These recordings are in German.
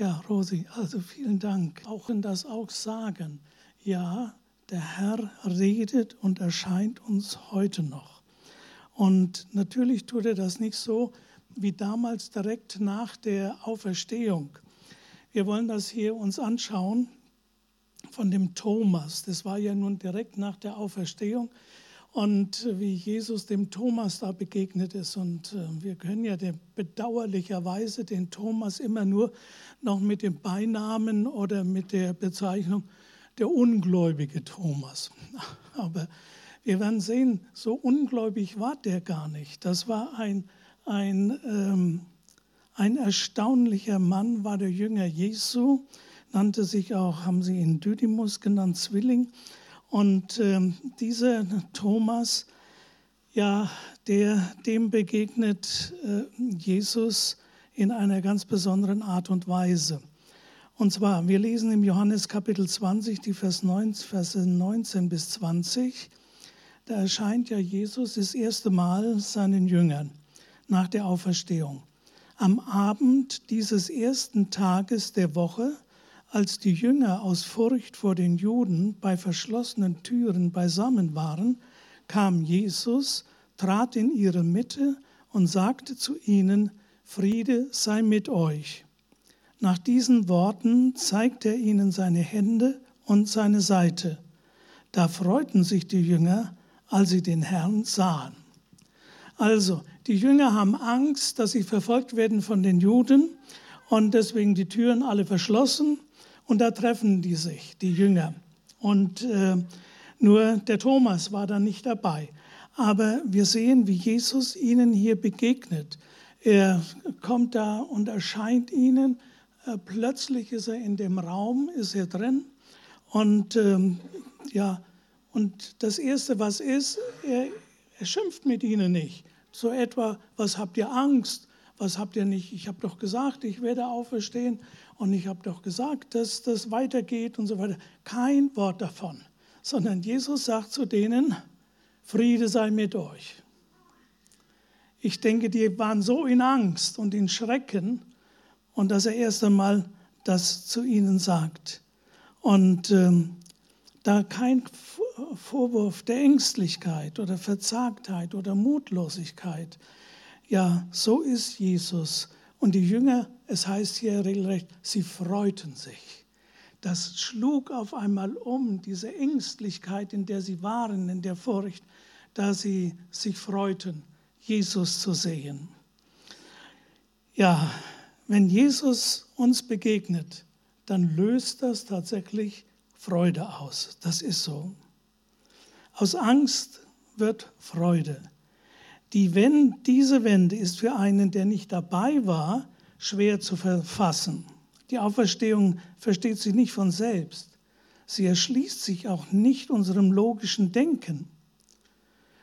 Ja, Rosi, also vielen Dank. Auch in das auch sagen. Ja, der Herr redet und erscheint uns heute noch. Und natürlich tut er das nicht so wie damals direkt nach der Auferstehung. Wir wollen das hier uns anschauen von dem Thomas. Das war ja nun direkt nach der Auferstehung und wie Jesus dem Thomas da begegnet ist. Und äh, wir können ja bedauerlicherweise den Thomas immer nur noch mit dem Beinamen oder mit der Bezeichnung der ungläubige Thomas. Aber wir werden sehen, so ungläubig war der gar nicht. Das war ein, ein, ähm, ein erstaunlicher Mann, war der Jünger Jesu, nannte sich auch, haben sie ihn Didymus genannt, Zwilling. Und ähm, dieser Thomas, ja, der, dem begegnet äh, Jesus in einer ganz besonderen Art und Weise. Und zwar, wir lesen im Johannes Kapitel 20, die Vers 19, Verse 19 bis 20. Da erscheint ja Jesus das erste Mal seinen Jüngern nach der Auferstehung. Am Abend dieses ersten Tages der Woche als die Jünger aus Furcht vor den Juden bei verschlossenen Türen beisammen waren, kam Jesus, trat in ihre Mitte und sagte zu ihnen, Friede sei mit euch. Nach diesen Worten zeigte er ihnen seine Hände und seine Seite. Da freuten sich die Jünger, als sie den Herrn sahen. Also, die Jünger haben Angst, dass sie verfolgt werden von den Juden und deswegen die Türen alle verschlossen und da treffen die sich, die Jünger. Und äh, nur der Thomas war da nicht dabei. Aber wir sehen, wie Jesus ihnen hier begegnet. Er kommt da und erscheint ihnen. Äh, plötzlich ist er in dem Raum, ist er drin. Und ähm, ja, und das Erste, was ist, er, er schimpft mit ihnen nicht. So etwa, was habt ihr Angst? Was habt ihr nicht? Ich habe doch gesagt, ich werde auferstehen. Und ich habe doch gesagt, dass das weitergeht und so weiter. Kein Wort davon, sondern Jesus sagt zu denen, Friede sei mit euch. Ich denke, die waren so in Angst und in Schrecken und dass er erst einmal das zu ihnen sagt. Und ähm, da kein Vorwurf der Ängstlichkeit oder Verzagtheit oder Mutlosigkeit. Ja, so ist Jesus. Und die Jünger, es heißt hier regelrecht, sie freuten sich. Das schlug auf einmal um, diese Ängstlichkeit, in der sie waren, in der Furcht, da sie sich freuten, Jesus zu sehen. Ja, wenn Jesus uns begegnet, dann löst das tatsächlich Freude aus. Das ist so. Aus Angst wird Freude. Die Wende, diese Wende ist für einen, der nicht dabei war, schwer zu verfassen. Die Auferstehung versteht sich nicht von selbst. Sie erschließt sich auch nicht unserem logischen Denken.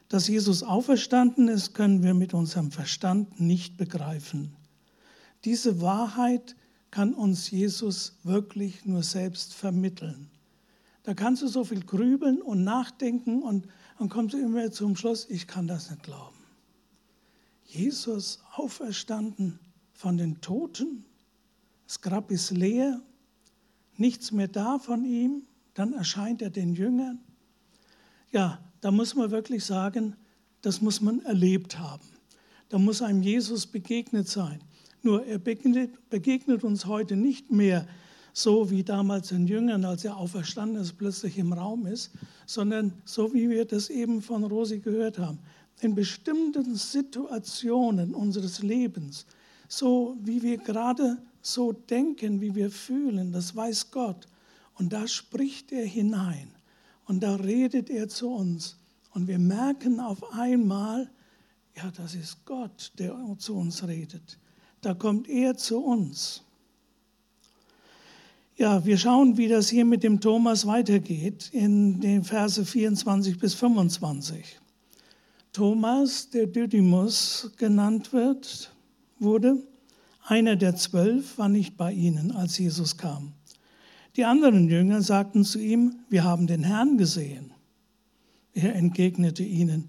Dass Jesus auferstanden ist, können wir mit unserem Verstand nicht begreifen. Diese Wahrheit kann uns Jesus wirklich nur selbst vermitteln. Da kannst du so viel grübeln und nachdenken und dann kommst du immer zum Schluss, ich kann das nicht glauben. Jesus auferstanden von den Toten, das Grab ist leer, nichts mehr da von ihm, dann erscheint er den Jüngern. Ja, da muss man wirklich sagen, das muss man erlebt haben. Da muss einem Jesus begegnet sein. Nur er begegnet, begegnet uns heute nicht mehr so wie damals den Jüngern, als er auferstanden ist, plötzlich im Raum ist, sondern so wie wir das eben von Rosi gehört haben in bestimmten Situationen unseres Lebens, so wie wir gerade so denken, wie wir fühlen, das weiß Gott. Und da spricht er hinein und da redet er zu uns. Und wir merken auf einmal, ja, das ist Gott, der zu uns redet. Da kommt er zu uns. Ja, wir schauen, wie das hier mit dem Thomas weitergeht in den Verse 24 bis 25. Thomas, der Didymus genannt wird, wurde, einer der zwölf, war nicht bei ihnen, als Jesus kam. Die anderen Jünger sagten zu ihm, wir haben den Herrn gesehen. Er entgegnete ihnen,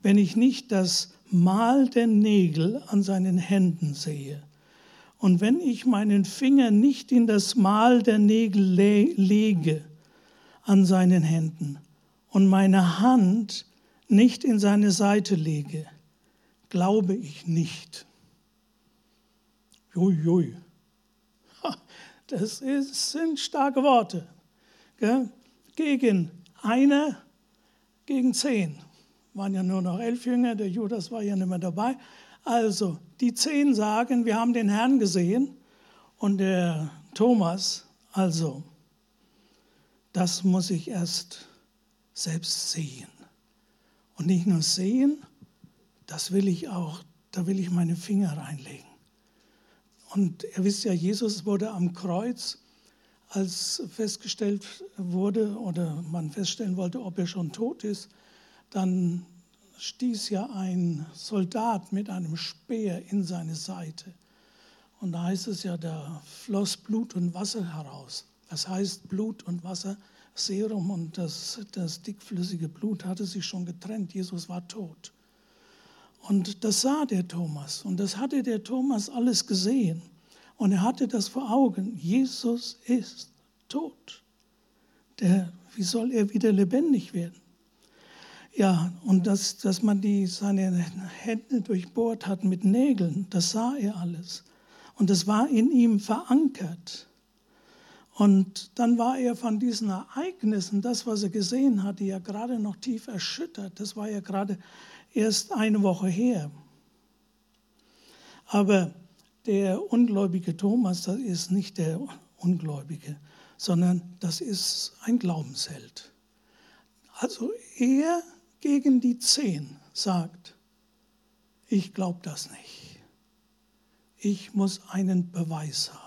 wenn ich nicht das Mal der Nägel an seinen Händen sehe Und wenn ich meinen Finger nicht in das Mal der Nägel lege an seinen Händen und meine Hand nicht in seine Seite lege, glaube ich nicht. Jui, Das ist, sind starke Worte. Gegen einer, gegen zehn. Waren ja nur noch elf Jünger, der Judas war ja nicht mehr dabei. Also, die zehn sagen, wir haben den Herrn gesehen. Und der Thomas, also, das muss ich erst selbst sehen. Und nicht nur sehen, das will ich auch, da will ich meine Finger reinlegen. Und ihr wisst ja, Jesus wurde am Kreuz, als festgestellt wurde oder man feststellen wollte, ob er schon tot ist, dann stieß ja ein Soldat mit einem Speer in seine Seite. Und da heißt es ja, da floss Blut und Wasser heraus. Das heißt, Blut und Wasser, Serum und das, das dickflüssige Blut hatte sich schon getrennt. Jesus war tot. Und das sah der Thomas und das hatte der Thomas alles gesehen. Und er hatte das vor Augen. Jesus ist tot. Der, wie soll er wieder lebendig werden? Ja, und dass, dass man die, seine Hände durchbohrt hat mit Nägeln, das sah er alles. Und das war in ihm verankert. Und dann war er von diesen Ereignissen, das, was er gesehen hatte, ja gerade noch tief erschüttert. Das war ja gerade erst eine Woche her. Aber der ungläubige Thomas, das ist nicht der Ungläubige, sondern das ist ein Glaubensheld. Also er gegen die Zehn sagt, ich glaube das nicht. Ich muss einen Beweis haben.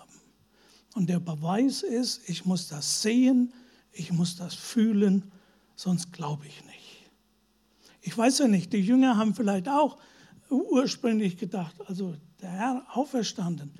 Und der Beweis ist, ich muss das sehen, ich muss das fühlen, sonst glaube ich nicht. Ich weiß ja nicht, die Jünger haben vielleicht auch ursprünglich gedacht, also der Herr auferstanden.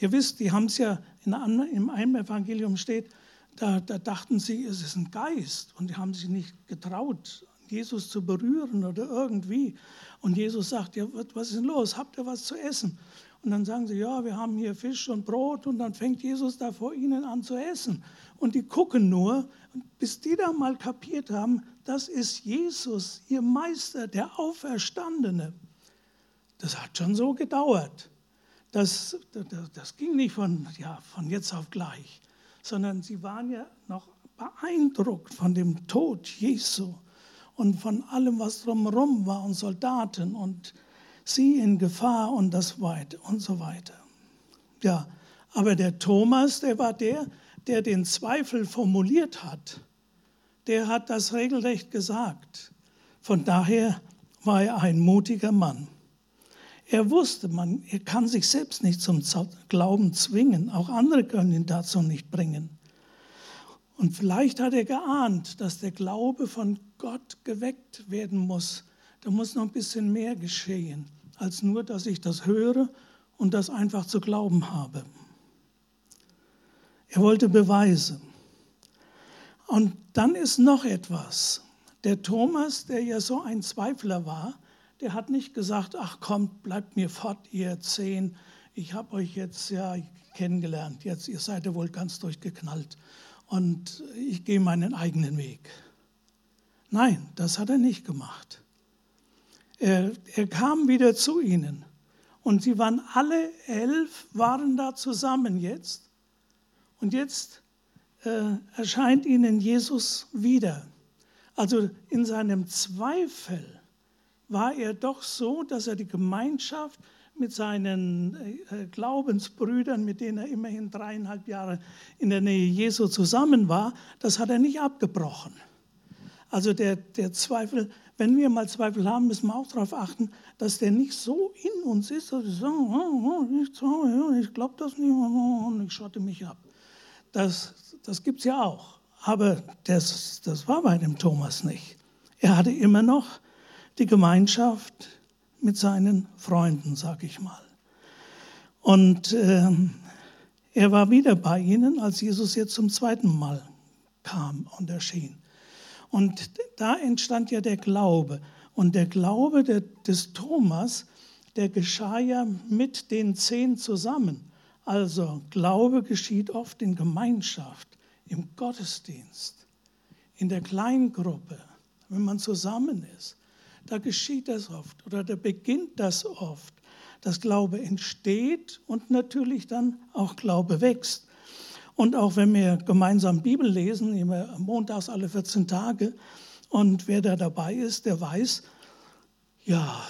Ihr wisst, die haben es ja in, im einen Evangelium steht, da, da, dachten sie, es ist ein Geist und die haben sich nicht getraut, Jesus zu berühren oder irgendwie. Und Jesus sagt, ja, was ist denn los? Habt ihr was zu essen? Und dann sagen sie, ja, wir haben hier Fisch und Brot. Und dann fängt Jesus da vor ihnen an zu essen. Und die gucken nur, bis die da mal kapiert haben, das ist Jesus, ihr Meister, der Auferstandene. Das hat schon so gedauert. Das, das, das ging nicht von, ja, von jetzt auf gleich, sondern sie waren ja noch beeindruckt von dem Tod Jesu und von allem, was drumherum war und Soldaten und sie in Gefahr und das weiter und so weiter. Ja, aber der Thomas, der war der, der den Zweifel formuliert hat. Der hat das regelrecht gesagt. Von daher war er ein mutiger Mann. Er wusste, man, er kann sich selbst nicht zum Glauben zwingen. Auch andere können ihn dazu nicht bringen. Und vielleicht hat er geahnt, dass der Glaube von Gott geweckt werden muss. Da muss noch ein bisschen mehr geschehen, als nur, dass ich das höre und das einfach zu glauben habe. Er wollte Beweise. Und dann ist noch etwas. Der Thomas, der ja so ein Zweifler war, der hat nicht gesagt, ach kommt, bleibt mir fort, ihr zehn, ich habe euch jetzt ja kennengelernt, jetzt ihr seid ja wohl ganz durchgeknallt und ich gehe meinen eigenen Weg. Nein, das hat er nicht gemacht. Er, er kam wieder zu ihnen und sie waren alle elf, waren da zusammen jetzt und jetzt äh, erscheint ihnen Jesus wieder. Also in seinem Zweifel war er doch so, dass er die Gemeinschaft mit seinen äh, Glaubensbrüdern, mit denen er immerhin dreieinhalb Jahre in der Nähe Jesu zusammen war, das hat er nicht abgebrochen. Also der, der Zweifel, wenn wir mal Zweifel haben, müssen wir auch darauf achten, dass der nicht so in uns ist, dass wir sagen, oh, oh, ich, ich glaube das nicht und ich schotte mich ab. Das, das gibt es ja auch. Aber das, das war bei dem Thomas nicht. Er hatte immer noch die Gemeinschaft mit seinen Freunden, sag ich mal. Und äh, er war wieder bei ihnen, als Jesus jetzt zum zweiten Mal kam und erschien. Und da entstand ja der Glaube. Und der Glaube der, des Thomas, der geschah ja mit den zehn zusammen. Also Glaube geschieht oft in Gemeinschaft, im Gottesdienst, in der Kleingruppe, wenn man zusammen ist. Da geschieht das oft oder da beginnt das oft, dass Glaube entsteht und natürlich dann auch Glaube wächst. Und auch wenn wir gemeinsam Bibel lesen, immer montags alle 14 Tage, und wer da dabei ist, der weiß, ja,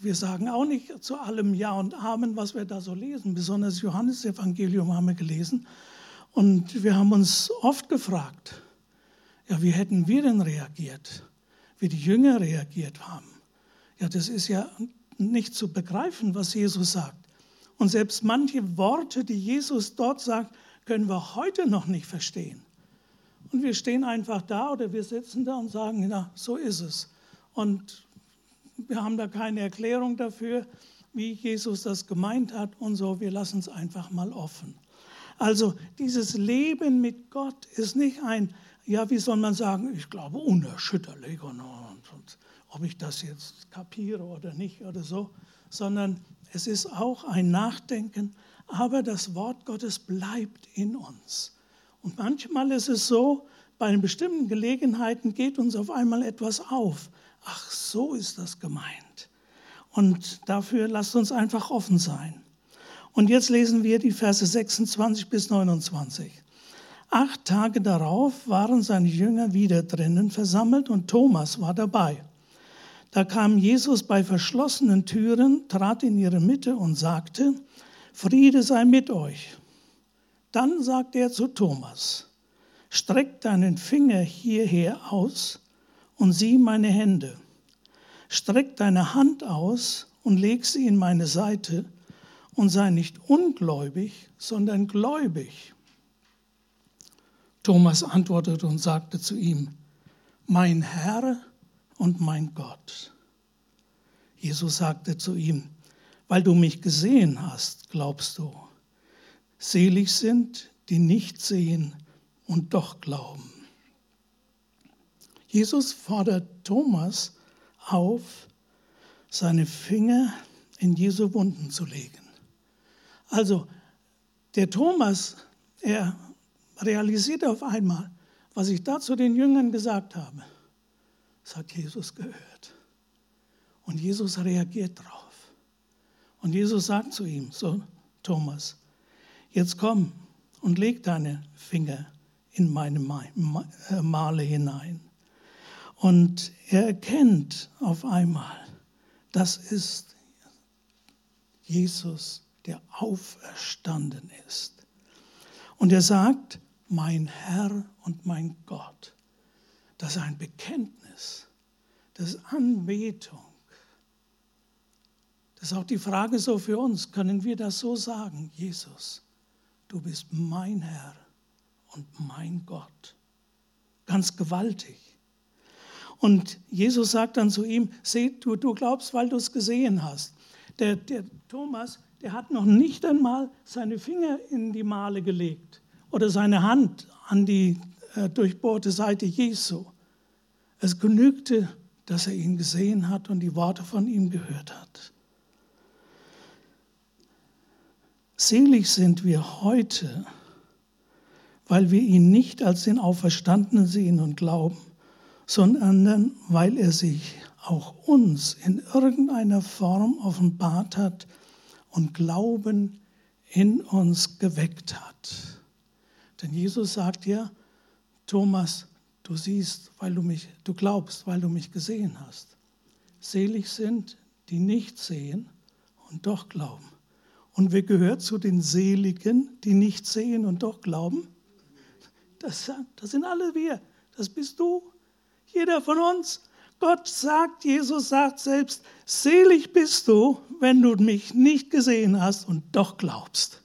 wir sagen auch nicht zu allem Ja und Amen, was wir da so lesen. Besonders Johannesevangelium haben wir gelesen. Und wir haben uns oft gefragt, ja, wie hätten wir denn reagiert, wie die Jünger reagiert haben? Ja, das ist ja nicht zu begreifen, was Jesus sagt. Und selbst manche Worte, die Jesus dort sagt, können wir heute noch nicht verstehen. Und wir stehen einfach da oder wir sitzen da und sagen, na, so ist es. Und wir haben da keine Erklärung dafür, wie Jesus das gemeint hat und so. Wir lassen es einfach mal offen. Also dieses Leben mit Gott ist nicht ein, ja, wie soll man sagen, ich glaube unerschütterlich und, und, und ob ich das jetzt kapiere oder nicht oder so, sondern es ist auch ein Nachdenken, aber das Wort Gottes bleibt in uns. Und manchmal ist es so, bei bestimmten Gelegenheiten geht uns auf einmal etwas auf. Ach, so ist das gemeint. Und dafür lasst uns einfach offen sein. Und jetzt lesen wir die Verse 26 bis 29. Acht Tage darauf waren seine Jünger wieder drinnen versammelt und Thomas war dabei. Da kam Jesus bei verschlossenen Türen, trat in ihre Mitte und sagte, Friede sei mit euch. Dann sagte er zu Thomas, streck deinen Finger hierher aus und sieh meine Hände. Streck deine Hand aus und leg sie in meine Seite und sei nicht ungläubig, sondern gläubig. Thomas antwortete und sagte zu ihm, mein Herr und mein Gott. Jesus sagte zu ihm, weil du mich gesehen hast, glaubst du. Selig sind, die nicht sehen und doch glauben. Jesus fordert Thomas auf, seine Finger in Jesu Wunden zu legen. Also der Thomas, er realisiert auf einmal, was ich da zu den Jüngern gesagt habe. Das hat Jesus gehört. Und Jesus reagiert darauf. Und Jesus sagt zu ihm, so Thomas, jetzt komm und leg deine Finger in meine äh, Male hinein. Und er erkennt auf einmal, das ist Jesus, der auferstanden ist. Und er sagt, mein Herr und mein Gott. Das ist ein Bekenntnis, das ist Anbetung. Das ist auch die Frage so für uns, können wir das so sagen, Jesus, du bist mein Herr und mein Gott. Ganz gewaltig. Und Jesus sagt dann zu ihm, seh, du, du glaubst, weil du es gesehen hast. Der, der Thomas, der hat noch nicht einmal seine Finger in die Male gelegt oder seine Hand an die äh, durchbohrte Seite Jesu. Es genügte, dass er ihn gesehen hat und die Worte von ihm gehört hat. Selig sind wir heute, weil wir ihn nicht als den Auferstandenen sehen und glauben, sondern weil er sich auch uns in irgendeiner Form offenbart hat und Glauben in uns geweckt hat. Denn Jesus sagt ja, Thomas, du siehst, weil du mich, du glaubst, weil du mich gesehen hast. Selig sind, die nicht sehen und doch glauben. Und wer gehört zu den Seligen, die nicht sehen und doch glauben? Das, das sind alle wir. Das bist du. Jeder von uns. Gott sagt, Jesus sagt selbst, selig bist du, wenn du mich nicht gesehen hast und doch glaubst.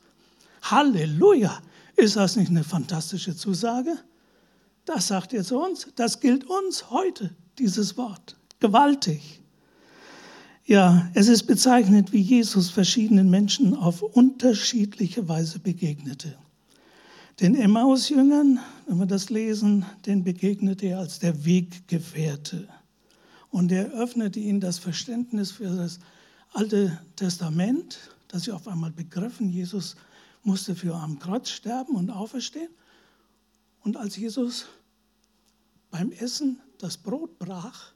Halleluja. Ist das nicht eine fantastische Zusage? Das sagt er zu uns. Das gilt uns heute, dieses Wort. Gewaltig. Ja, es ist bezeichnet, wie Jesus verschiedenen Menschen auf unterschiedliche Weise begegnete. Den Emmaus-Jüngern, wenn wir das lesen, den begegnete er als der Weggefährte. Und er öffnete ihnen das Verständnis für das Alte Testament, dass sie auf einmal begriffen, Jesus musste für am Kreuz sterben und auferstehen. Und als Jesus beim Essen das Brot brach,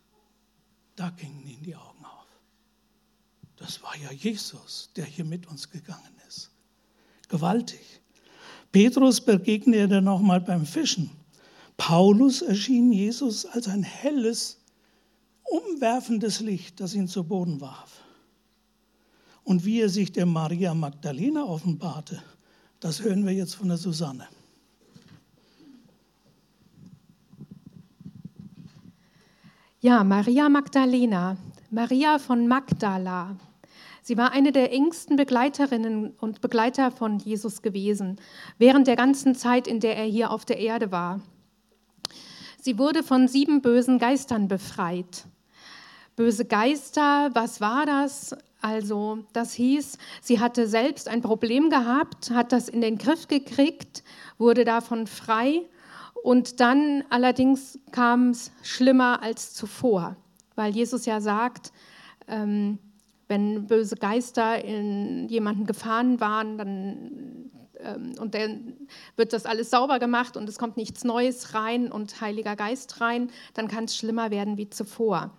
da gingen ihm die Augen auf. Das war ja Jesus, der hier mit uns gegangen ist. Gewaltig. Petrus begegnete nochmal beim Fischen. Paulus erschien Jesus als ein helles, umwerfendes Licht, das ihn zu Boden warf. Und wie er sich der Maria Magdalena offenbarte, das hören wir jetzt von der Susanne. Ja, Maria Magdalena, Maria von Magdala. Sie war eine der engsten Begleiterinnen und Begleiter von Jesus gewesen, während der ganzen Zeit, in der er hier auf der Erde war. Sie wurde von sieben bösen Geistern befreit. Böse Geister, was war das? Also das hieß, sie hatte selbst ein Problem gehabt, hat das in den Griff gekriegt, wurde davon frei und dann allerdings kam es schlimmer als zuvor, weil Jesus ja sagt, ähm, wenn böse Geister in jemanden gefahren waren, dann ähm, und dann wird das alles sauber gemacht und es kommt nichts Neues rein und Heiliger Geist rein, dann kann es schlimmer werden wie zuvor.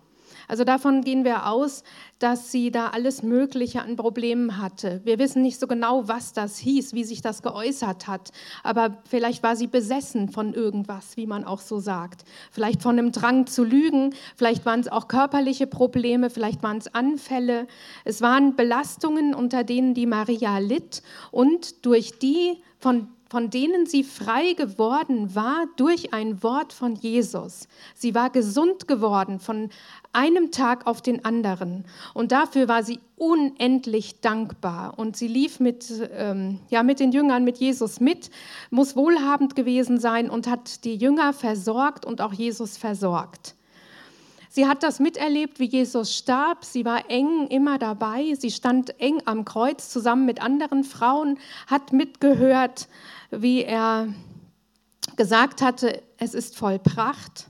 Also davon gehen wir aus, dass sie da alles Mögliche an Problemen hatte. Wir wissen nicht so genau, was das hieß, wie sich das geäußert hat, aber vielleicht war sie besessen von irgendwas, wie man auch so sagt. Vielleicht von einem Drang zu lügen, vielleicht waren es auch körperliche Probleme, vielleicht waren es Anfälle. Es waren Belastungen, unter denen die Maria litt und durch die von von denen sie frei geworden war durch ein Wort von Jesus. Sie war gesund geworden von einem Tag auf den anderen. Und dafür war sie unendlich dankbar. Und sie lief mit, ähm, ja, mit den Jüngern, mit Jesus mit, muss wohlhabend gewesen sein und hat die Jünger versorgt und auch Jesus versorgt. Sie hat das miterlebt, wie Jesus starb. Sie war eng immer dabei. Sie stand eng am Kreuz zusammen mit anderen Frauen, hat mitgehört, wie er gesagt hatte, es ist vollbracht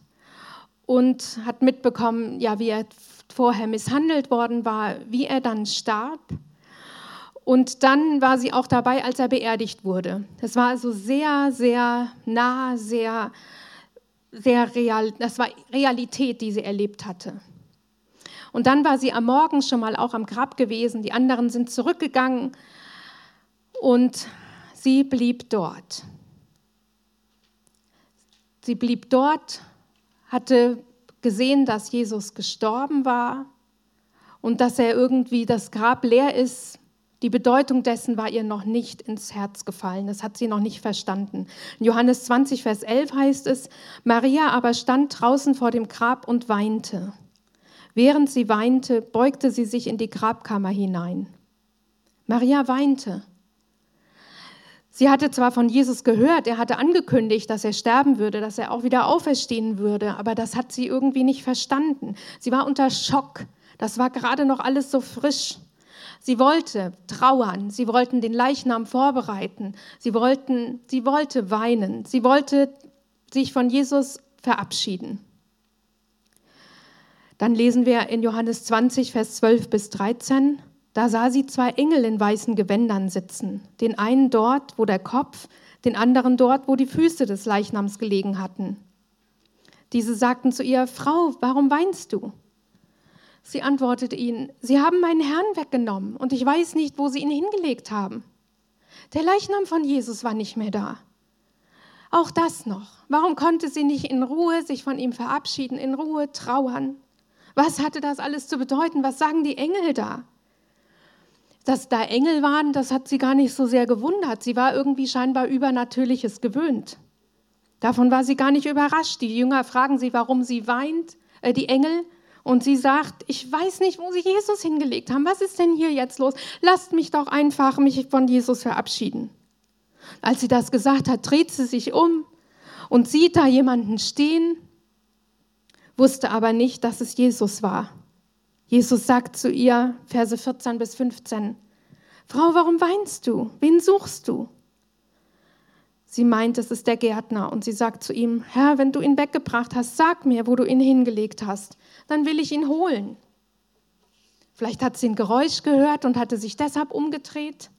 und hat mitbekommen, ja, wie er vorher misshandelt worden war, wie er dann starb. Und dann war sie auch dabei, als er beerdigt wurde. Das war also sehr, sehr nah, sehr, sehr real. Das war Realität, die sie erlebt hatte. Und dann war sie am Morgen schon mal auch am Grab gewesen. Die anderen sind zurückgegangen und sie blieb dort. Sie blieb dort hatte gesehen, dass Jesus gestorben war und dass er irgendwie das Grab leer ist. Die Bedeutung dessen war ihr noch nicht ins Herz gefallen. Das hat sie noch nicht verstanden. In Johannes 20, Vers 11 heißt es, Maria aber stand draußen vor dem Grab und weinte. Während sie weinte, beugte sie sich in die Grabkammer hinein. Maria weinte. Sie hatte zwar von Jesus gehört, er hatte angekündigt, dass er sterben würde, dass er auch wieder auferstehen würde, aber das hat sie irgendwie nicht verstanden. Sie war unter Schock. Das war gerade noch alles so frisch. Sie wollte trauern, sie wollten den Leichnam vorbereiten, sie wollten, sie wollte weinen, sie wollte sich von Jesus verabschieden. Dann lesen wir in Johannes 20, Vers 12 bis 13. Da sah sie zwei Engel in weißen Gewändern sitzen, den einen dort, wo der Kopf, den anderen dort, wo die Füße des Leichnams gelegen hatten. Diese sagten zu ihr, Frau, warum weinst du? Sie antwortete ihnen, Sie haben meinen Herrn weggenommen und ich weiß nicht, wo Sie ihn hingelegt haben. Der Leichnam von Jesus war nicht mehr da. Auch das noch. Warum konnte sie nicht in Ruhe sich von ihm verabschieden, in Ruhe trauern? Was hatte das alles zu bedeuten? Was sagen die Engel da? Dass da Engel waren, das hat sie gar nicht so sehr gewundert. Sie war irgendwie scheinbar Übernatürliches gewöhnt. Davon war sie gar nicht überrascht. Die Jünger fragen sie, warum sie weint, äh, die Engel. Und sie sagt, ich weiß nicht, wo sie Jesus hingelegt haben. Was ist denn hier jetzt los? Lasst mich doch einfach mich von Jesus verabschieden. Als sie das gesagt hat, dreht sie sich um und sieht da jemanden stehen, wusste aber nicht, dass es Jesus war. Jesus sagt zu ihr, Verse 14 bis 15, Frau, warum weinst du? Wen suchst du? Sie meint, es ist der Gärtner und sie sagt zu ihm, Herr, wenn du ihn weggebracht hast, sag mir, wo du ihn hingelegt hast, dann will ich ihn holen. Vielleicht hat sie ein Geräusch gehört und hatte sich deshalb umgedreht.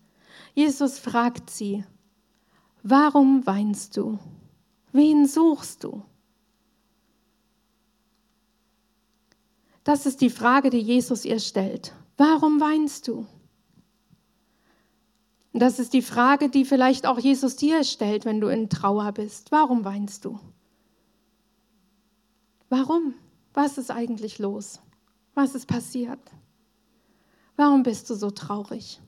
Jesus fragt sie, warum weinst du? Wen suchst du? Das ist die Frage, die Jesus ihr stellt. Warum weinst du? das ist die Frage, die vielleicht auch Jesus dir stellt, wenn du in Trauer bist. Warum weinst du? Warum? Was ist eigentlich los? Was ist passiert? Warum bist du so traurig?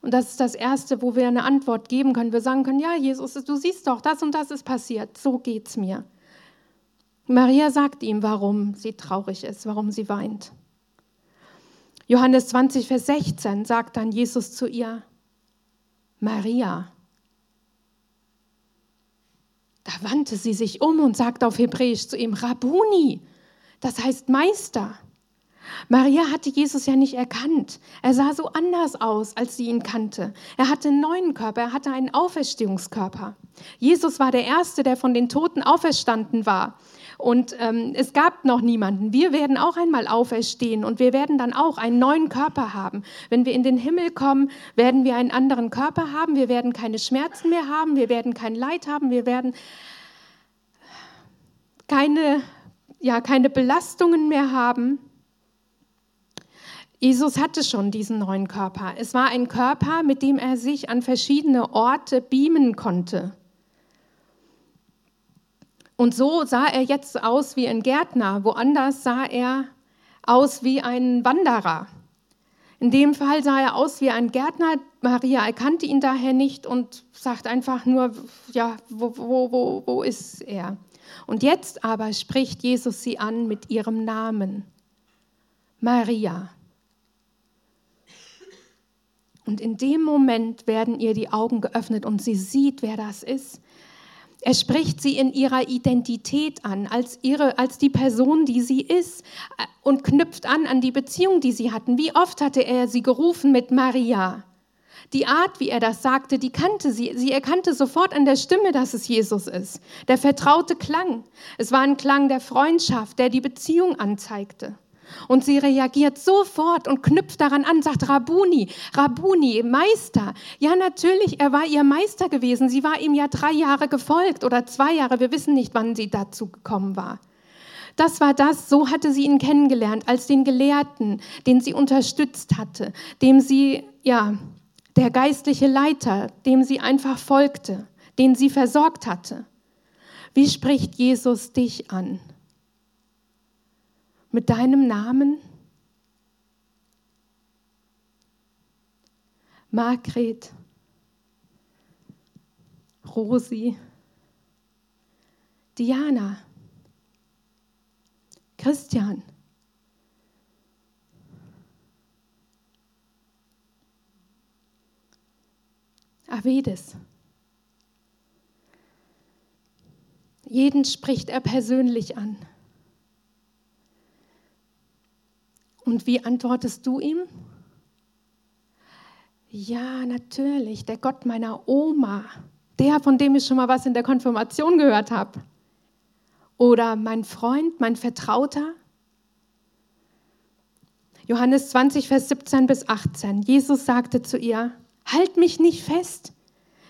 Und das ist das Erste, wo wir eine Antwort geben können. Wir sagen können, ja, Jesus, du siehst doch, das und das ist passiert. So geht's mir. Maria sagt ihm, warum sie traurig ist, warum sie weint. Johannes 20, Vers 16 sagt dann Jesus zu ihr, Maria. Da wandte sie sich um und sagte auf Hebräisch zu ihm, Rabuni, das heißt Meister. Maria hatte Jesus ja nicht erkannt. Er sah so anders aus, als sie ihn kannte. Er hatte einen neuen Körper, er hatte einen Auferstehungskörper. Jesus war der Erste, der von den Toten auferstanden war. Und ähm, es gab noch niemanden. Wir werden auch einmal auferstehen und wir werden dann auch einen neuen Körper haben. Wenn wir in den Himmel kommen, werden wir einen anderen Körper haben. Wir werden keine Schmerzen mehr haben. Wir werden kein Leid haben. Wir werden keine, ja, keine Belastungen mehr haben. Jesus hatte schon diesen neuen Körper. Es war ein Körper, mit dem er sich an verschiedene Orte beamen konnte. Und so sah er jetzt aus wie ein Gärtner, woanders sah er aus wie ein Wanderer. In dem Fall sah er aus wie ein Gärtner. Maria erkannte ihn daher nicht und sagt einfach nur, ja, wo, wo, wo, wo ist er? Und jetzt aber spricht Jesus sie an mit ihrem Namen. Maria. Und in dem Moment werden ihr die Augen geöffnet und sie sieht, wer das ist. Er spricht sie in ihrer Identität an, als, ihre, als die Person, die sie ist, äh, und knüpft an an die Beziehung, die sie hatten. Wie oft hatte er sie gerufen mit Maria? Die Art, wie er das sagte, die kannte sie. Sie erkannte sofort an der Stimme, dass es Jesus ist. Der vertraute Klang. Es war ein Klang der Freundschaft, der die Beziehung anzeigte. Und sie reagiert sofort und knüpft daran an, sagt Rabuni, Rabuni, Meister. Ja, natürlich, er war ihr Meister gewesen. Sie war ihm ja drei Jahre gefolgt oder zwei Jahre. Wir wissen nicht, wann sie dazu gekommen war. Das war das, so hatte sie ihn kennengelernt, als den Gelehrten, den sie unterstützt hatte, dem sie, ja, der geistliche Leiter, dem sie einfach folgte, den sie versorgt hatte. Wie spricht Jesus dich an? Mit deinem Namen? Margret, Rosi, Diana, Christian. Avedis. Jeden spricht er persönlich an. Und wie antwortest du ihm? Ja, natürlich, der Gott meiner Oma, der, von dem ich schon mal was in der Konfirmation gehört habe. Oder mein Freund, mein Vertrauter. Johannes 20, Vers 17 bis 18. Jesus sagte zu ihr, halt mich nicht fest,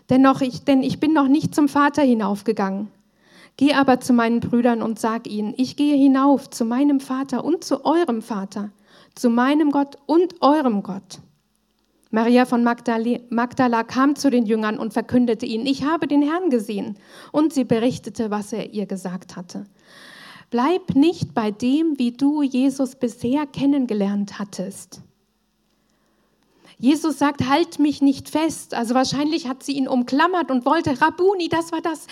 denn, ich, denn ich bin noch nicht zum Vater hinaufgegangen. Geh aber zu meinen Brüdern und sag ihnen, ich gehe hinauf zu meinem Vater und zu eurem Vater zu meinem Gott und eurem Gott. Maria von Magdala kam zu den Jüngern und verkündete ihnen, ich habe den Herrn gesehen. Und sie berichtete, was er ihr gesagt hatte. Bleib nicht bei dem, wie du Jesus bisher kennengelernt hattest. Jesus sagt, halt mich nicht fest. Also wahrscheinlich hat sie ihn umklammert und wollte, Rabuni, das war das.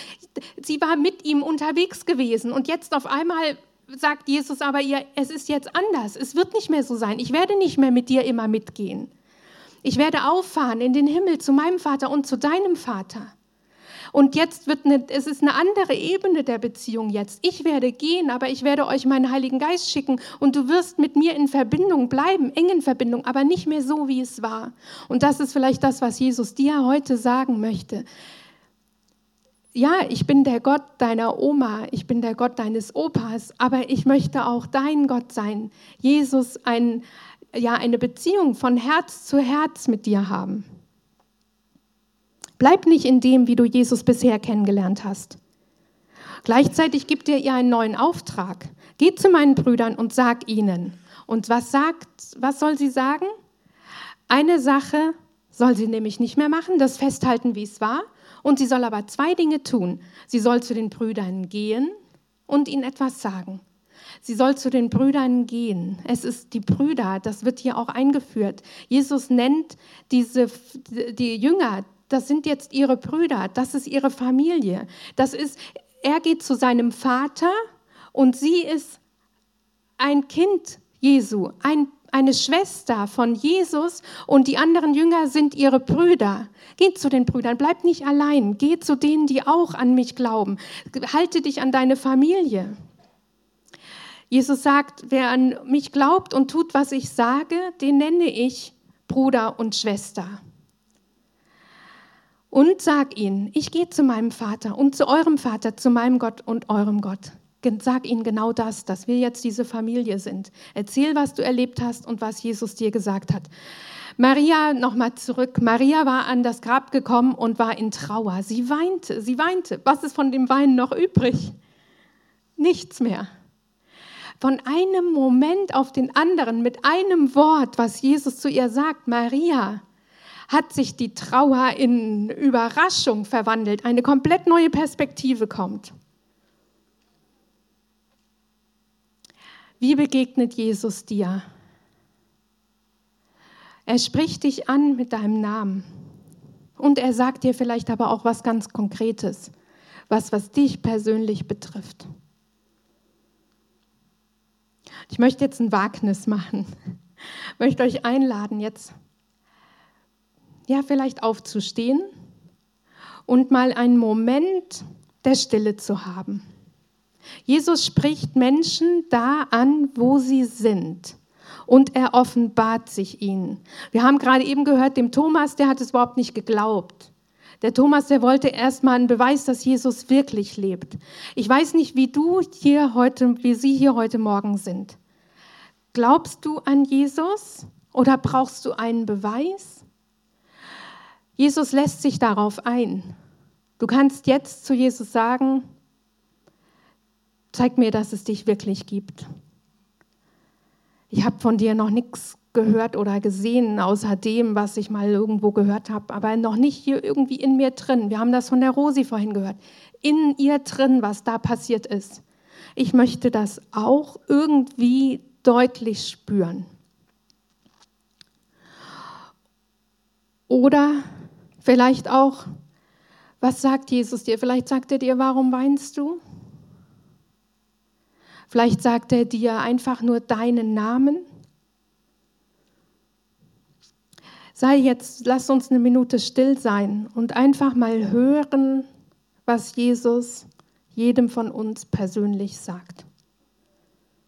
Sie war mit ihm unterwegs gewesen und jetzt auf einmal sagt Jesus aber ihr, es ist jetzt anders, es wird nicht mehr so sein, ich werde nicht mehr mit dir immer mitgehen. Ich werde auffahren in den Himmel zu meinem Vater und zu deinem Vater. Und jetzt wird eine, es ist eine andere Ebene der Beziehung jetzt. Ich werde gehen, aber ich werde euch meinen Heiligen Geist schicken und du wirst mit mir in Verbindung bleiben, engen Verbindung, aber nicht mehr so, wie es war. Und das ist vielleicht das, was Jesus dir heute sagen möchte ja, ich bin der Gott deiner Oma, ich bin der Gott deines Opas, aber ich möchte auch dein Gott sein. Jesus, ein, ja eine Beziehung von Herz zu Herz mit dir haben. Bleib nicht in dem, wie du Jesus bisher kennengelernt hast. Gleichzeitig gibt er ihr einen neuen Auftrag. Geh zu meinen Brüdern und sag ihnen. Und was sagt, was soll sie sagen? Eine Sache soll sie nämlich nicht mehr machen, das festhalten, wie es war. Und sie soll aber zwei Dinge tun. Sie soll zu den Brüdern gehen und ihnen etwas sagen. Sie soll zu den Brüdern gehen. Es ist die Brüder, das wird hier auch eingeführt. Jesus nennt diese, die Jünger, das sind jetzt ihre Brüder, das ist ihre Familie. Das ist, er geht zu seinem Vater und sie ist ein Kind Jesu, ein, eine Schwester von Jesus und die anderen Jünger sind ihre Brüder. Geht zu den Brüdern, bleib nicht allein, geh zu denen, die auch an mich glauben. Halte dich an deine Familie. Jesus sagt, wer an mich glaubt und tut, was ich sage, den nenne ich Bruder und Schwester. Und sag ihnen, ich gehe zu meinem Vater und zu eurem Vater, zu meinem Gott und eurem Gott. Sag ihnen genau das, dass wir jetzt diese Familie sind. Erzähl, was du erlebt hast und was Jesus dir gesagt hat. Maria, nochmal zurück. Maria war an das Grab gekommen und war in Trauer. Sie weinte, sie weinte. Was ist von dem Weinen noch übrig? Nichts mehr von einem Moment auf den anderen mit einem Wort, was Jesus zu ihr sagt, Maria, hat sich die Trauer in Überraschung verwandelt, eine komplett neue Perspektive kommt. Wie begegnet Jesus dir? Er spricht dich an mit deinem Namen und er sagt dir vielleicht aber auch was ganz Konkretes, was, was dich persönlich betrifft. Ich möchte jetzt ein Wagnis machen. Ich möchte euch einladen, jetzt ja vielleicht aufzustehen und mal einen Moment der Stille zu haben. Jesus spricht Menschen da an, wo sie sind. Und er offenbart sich ihnen. Wir haben gerade eben gehört, dem Thomas, der hat es überhaupt nicht geglaubt. Der Thomas, der wollte erstmal einen Beweis, dass Jesus wirklich lebt. Ich weiß nicht, wie du hier heute, wie Sie hier heute Morgen sind. Glaubst du an Jesus oder brauchst du einen Beweis? Jesus lässt sich darauf ein. Du kannst jetzt zu Jesus sagen, zeig mir, dass es dich wirklich gibt. Ich habe von dir noch nichts gehört oder gesehen, außer dem, was ich mal irgendwo gehört habe, aber noch nicht hier irgendwie in mir drin. Wir haben das von der Rosi vorhin gehört. In ihr drin, was da passiert ist. Ich möchte das auch irgendwie deutlich spüren. Oder vielleicht auch, was sagt Jesus dir? Vielleicht sagt er dir, warum weinst du? Vielleicht sagt er dir einfach nur deinen Namen. sei jetzt, lass uns eine Minute still sein und einfach mal hören, was Jesus jedem von uns persönlich sagt.